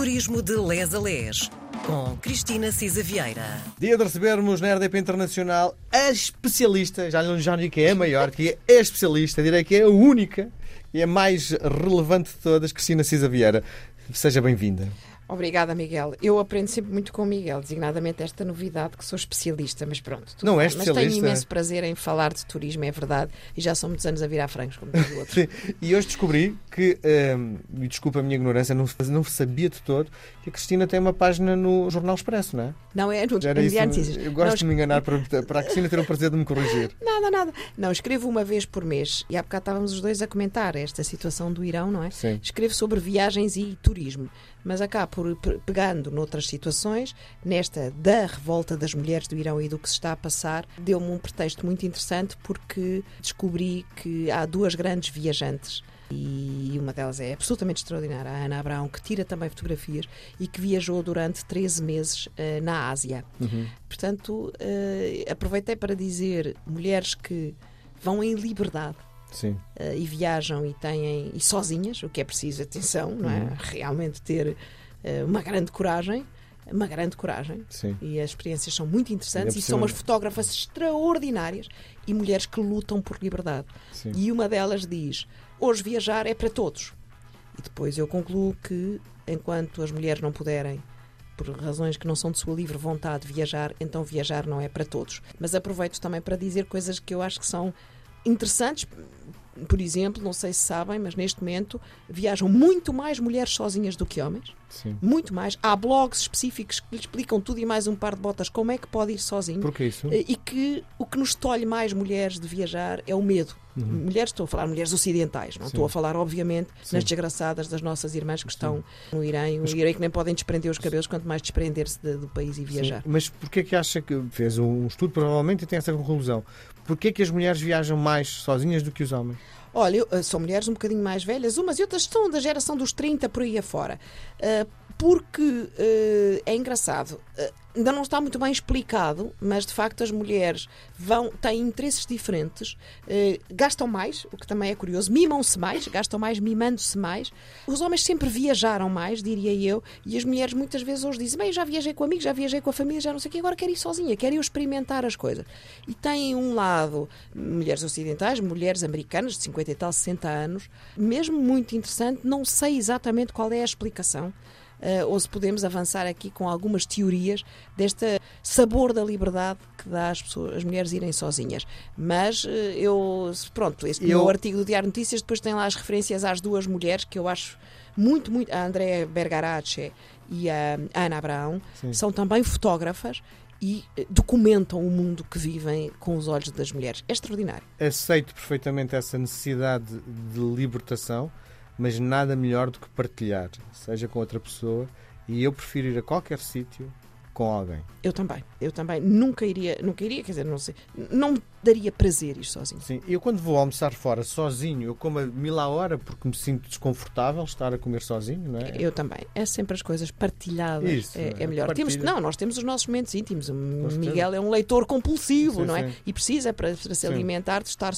Turismo de Les a Les, com Cristina Cisa Vieira. Dia de recebermos na RDP Internacional a especialista, já não já digo que é a maior, que é a especialista, direi que é a única e a mais relevante de todas, Cristina Cisa Vieira. Seja bem-vinda. Obrigada, Miguel. Eu aprendo sempre muito com o Miguel, designadamente esta novidade que sou especialista, mas pronto. Não é bem. Mas especialista. tenho imenso prazer em falar de turismo, é verdade, e já são muitos anos a virar frangos, como diz o outro. Sim, E hoje descobri que, hum, e desculpa a minha ignorância, não, não sabia de todo, que a Cristina tem uma página no Jornal Expresso, não é? Não é no era isso, eu gosto Não, de me enganar para, para a Cristina ter o prazer de me corrigir. Nada, nada. Não, escrevo uma vez por mês. E há bocado estávamos os dois a comentar esta situação do Irão, não é? Sim. Escrevo sobre viagens e turismo. Mas acá, por, pe- pegando noutras situações, nesta da revolta das mulheres do Irão e do que se está a passar, deu-me um pretexto muito interessante porque descobri que há duas grandes viajantes. E uma delas é absolutamente extraordinária, a Ana Abraão, que tira também fotografias e que viajou durante 13 meses eh, na Ásia. Portanto, eh, aproveitei para dizer mulheres que vão em liberdade eh, e viajam e têm e sozinhas, o que é preciso atenção, não é? Realmente ter uma grande coragem, uma grande coragem. Sim. E as experiências são muito interessantes e são umas fotógrafas extraordinárias e mulheres que lutam por liberdade. Sim. E uma delas diz: hoje viajar é para todos. E depois eu concluo que enquanto as mulheres não puderem por razões que não são de sua livre vontade viajar, então viajar não é para todos. Mas aproveito também para dizer coisas que eu acho que são interessantes. Por exemplo, não sei se sabem, mas neste momento viajam muito mais mulheres sozinhas do que homens. Sim. Muito mais. Há blogs específicos que lhe explicam tudo e mais um par de botas como é que pode ir sozinho. Por que isso? Eh, E que o que nos tolhe mais mulheres de viajar é o medo. Mulheres, estou a falar mulheres ocidentais, não Uhum. Sim. estou a falar, obviamente, Sim. nas desgraçadas das nossas irmãs que estão no Irã e no Irã que nem podem desprender os cabelos, quanto mais desprender-se de- do país e viajar. Mas porquê que acha que fez um estudo provavelmente e tem essa conclusão? Porquê que as mulheres viajam mais sozinhas do que os homens? Olha, eu, eh, são mulheres um bocadinho mais velhas, umas e outras são da geração dos 30 por aí afora. Uh, porque uh, é engraçado, uh, ainda não está muito bem explicado, mas de facto as mulheres vão, têm interesses diferentes, uh, gastam mais, o que também é curioso, mimam-se mais, gastam mais mimando-se mais. Os homens sempre viajaram mais, diria eu, e as mulheres muitas vezes hoje dizem: Bem, eu já viajei com amigos, já viajei com a família, já não sei o que, agora quero ir sozinha, quero ir experimentar as coisas. E têm um lado, mulheres ocidentais, mulheres americanas de 50 e tal, 60 anos, mesmo muito interessante, não sei exatamente qual é a explicação. Eh, ou se podemos avançar aqui com algumas teorias deste sabor da liberdade que dá às, pessoas, às mulheres irem sozinhas. Mas eh, eu, pronto, este Eu- meu artigo do Diário Notícias depois tem lá as referências às duas mulheres que eu acho muito, muito. A Andrea Bergarace e a Ana Abraão Sim. são também fotógrafas e eh, documentam o mundo que vivem com os olhos das mulheres. É extraordinário. Aceito perfeitamente essa necessidade de libertação, mas nada melhor do que partilhar, seja com outra pessoa, e eu prefiro ir a qualquer sítio com alguém. Eu também, eu também. Nunca iria, nunca iria, quer dizer, não sei, não daria prazer ir sozinho. Sim, eu quando vou almoçar fora sozinho, eu como a mil à hora porque me sinto desconfortável estar a comer sozinho, não é? Eu também. É sempre as coisas partilhadas. Isso, é, é, é melhor. partilha. Temos, não, nós temos os nossos momentos íntimos. O. Miguel é um leitor compulsivo, Sim, não é? sim. E precisa para, para se Sim. alimentar de estar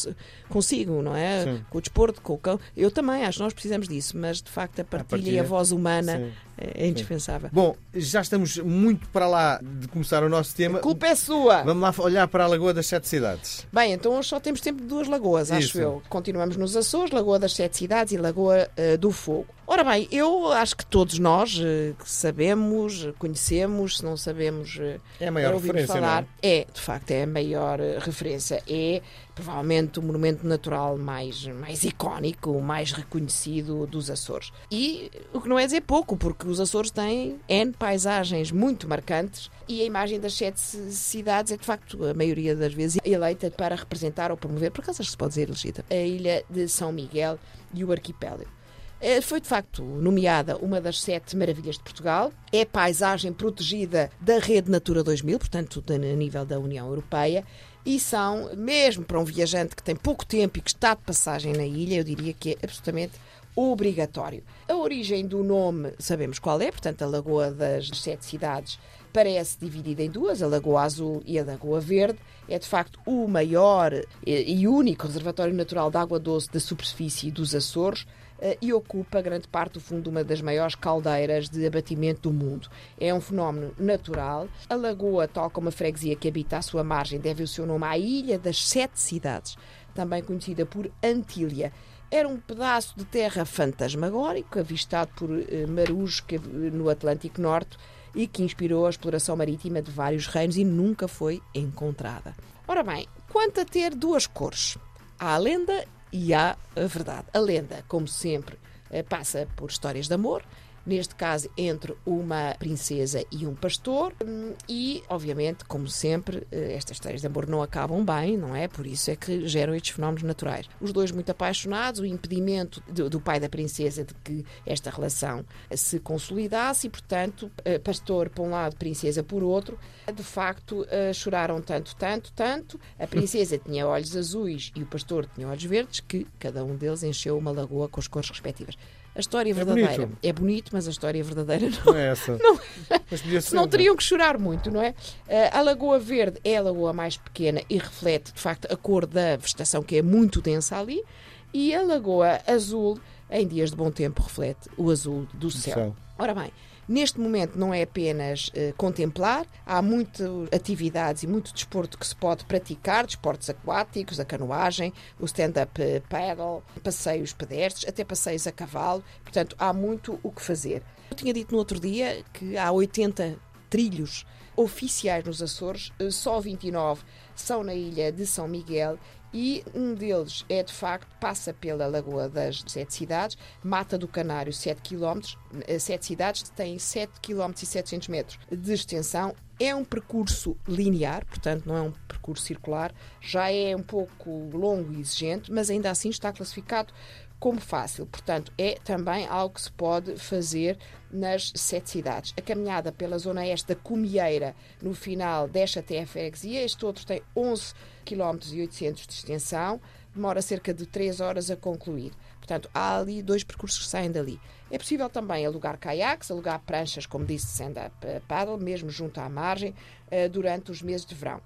consigo, não é? Com o desporto, com o cão. Eu também acho que nós precisamos disso, mas de facto a partilha, e partilha. a voz humana é, é indispensável. Bom, já estamos muito para lá de começar o nosso tema. A culpa é sua! Vamos lá olhar para a Lagoa das Sete Cidades. Bem, então hoje só temos tempo de duas lagoas, acho Isso. eu. Continuamos nos Açores, Lagoa das Sete Cidades e Lagoa eh, do Fogo. Ora bem, eu acho que todos nós eh, sabemos, conhecemos, se não sabemos, eh, É a maior ouvimos referência, falar, não é, de facto, é a maior eh, referência. É provavelmente o monumento natural mais, mais icónico, mais reconhecido dos Açores. E o que não é dizer pouco, porque os Açores têm N paisagens muito marcantes e a imagem das sete ci- cidades é, de facto, a maioria das vezes eleita para representar ou promover, por acaso acho que se pode dizer elegida, a ilha de São Miguel e o arquipélago. Eh, Foi de facto nomeada uma das sete maravilhas de Portugal. É paisagem protegida da Rede Natura 2000, portanto, a nível da União Europeia. E são, mesmo para um viajante que tem pouco tempo e que está de passagem na ilha, eu diria que é absolutamente obrigatório. A origem do nome sabemos qual é, portanto, a Lagoa das Sete Cidades parece dividida em duas, a Lagoa Azul e a Lagoa Verde. É de facto o maior e e único reservatório natural de água doce da superfície dos Açores. eh, e ocupa grande parte do fundo de uma das maiores caldeiras de abatimento do mundo. É um fenómeno natural. A lagoa, tal como a freguesia que habita à sua margem, deve o seu nome à Ilha das Sete Cidades, também conhecida por Antília. Era um pedaço de terra fantasmagórico, avistado por eh, Marusca no Atlântico Norte e que inspirou a exploração marítima de vários reinos e nunca foi encontrada. Ora bem, quanto a ter duas cores, há a lenda e há a verdade. A lenda, como sempre, eh, passa por histórias de amor, neste caso entre uma princesa e um pastor, hum, e, obviamente, como sempre, eh, estas histórias de amor não acabam bem, não é? Por isso é que geram estes fenómenos naturais. Os dois muito apaixonados, o impedimento do, do pai da princesa de que esta relação se consolidasse, e, portanto, eh, pastor por um lado, princesa por outro, de facto, eh, choraram tanto, tanto, tanto. A princesa tinha olhos azuis e o pastor tinha olhos verdes, que cada um deles encheu uma lagoa com as cores respectivas. A história verdadeira bonito. é bonito, mas a história verdadeira não Não é essa. Não. Mas podia ser, não teriam que chorar muito, não é? Eh, A Lagoa Verde é a lagoa mais pequena e reflete, de facto, a cor da vegetação, que é muito densa ali. E a Lagoa Azul, em dias de bom tempo, reflete o azul do céu. céu. Ora bem, neste momento não é apenas eh, contemplar, há muitas atividades e muito desporto que se pode praticar, desportos aquáticos, a canoagem, o stand-up eh, paddle, passeios pedestres, até passeios a cavalo, portanto há muito o que fazer. Eu tinha dito no outro dia que há 80 trilhos oficiais nos Açores, eh, só 29 são na ilha de São Miguel e um deles é de facto passa pela Lagoa das Sete Cidades, Mata do Canário 7 km, eh, sete cidades têm 7 km e 700 metros de extensão. É um percurso linear, portanto não é um percurso circular, já é um pouco longo e exigente, mas ainda assim está classificado como fácil. Portanto, é também algo que se pode fazer nas sete cidades. A caminhada pela zona este da Comieira, no final, desce até a freguesia. Este outro tem 11 km e 800 de extensão, demora cerca de 3 horas a concluir. Portanto, há ali dois percursos que saem dali. É possível também alugar caiaques, alugar pranchas, como disse, stand-up paddle, mesmo junto à margem, eh, durante os meses de verão.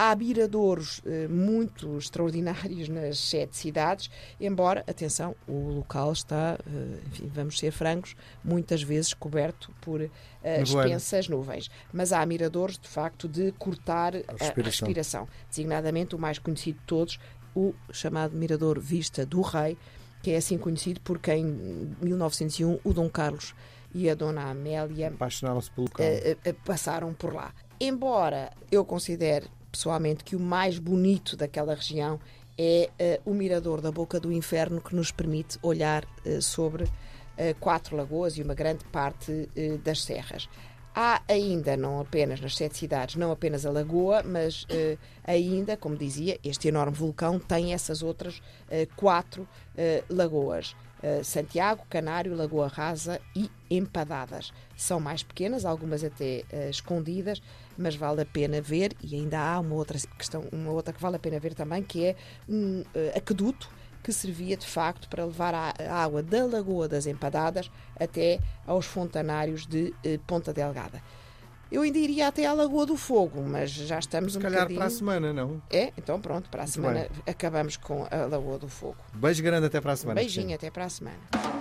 Há miradouros eh, muito extraordinários nas sete cidades, embora, atenção, o local está, eh, enfim, vamos ser francos, muitas vezes coberto por eh, expensas nuvens. Mas há miradouros, de facto, de cortar a respiração. respiração. Designadamente o mais conhecido de todos, o chamado Mirador Vista do Rei, que é assim conhecido porque em 1901 o Dom Carlos e a Dona Amélia Apaixonaram-se pelo eh, passaram por lá. Embora eu considere pessoalmente que o mais bonito daquela região é eh, o mirador da Boca do Inferno que nos permite olhar eh, sobre eh, quatro lagoas e uma grande parte das serras. Há ainda, não apenas nas sete cidades, não apenas a lagoa, mas ainda, como dizia, este enorme vulcão tem essas outras quatro lagoas. Eh, Santiago, Canário, Lagoa Rasa e Empadadas. São mais pequenas, algumas até eh, escondidas, mas vale a pena ver. E ainda há uma outra questão, uma outra que vale a pena ver também, que é um eh, aqueduto que servia de facto para levar a, água da Lagoa das Empadadas até aos fontanários de eh, Ponta Delgada. Eu ainda iria até à Lagoa do Fogo, mas já estamos Se um calhar bocadinho... para a semana, não? É, então pronto, para a Muito semana bem. acabamos com a Lagoa do Fogo. Beijo grande até para a semana. Beijinho, até para a semana.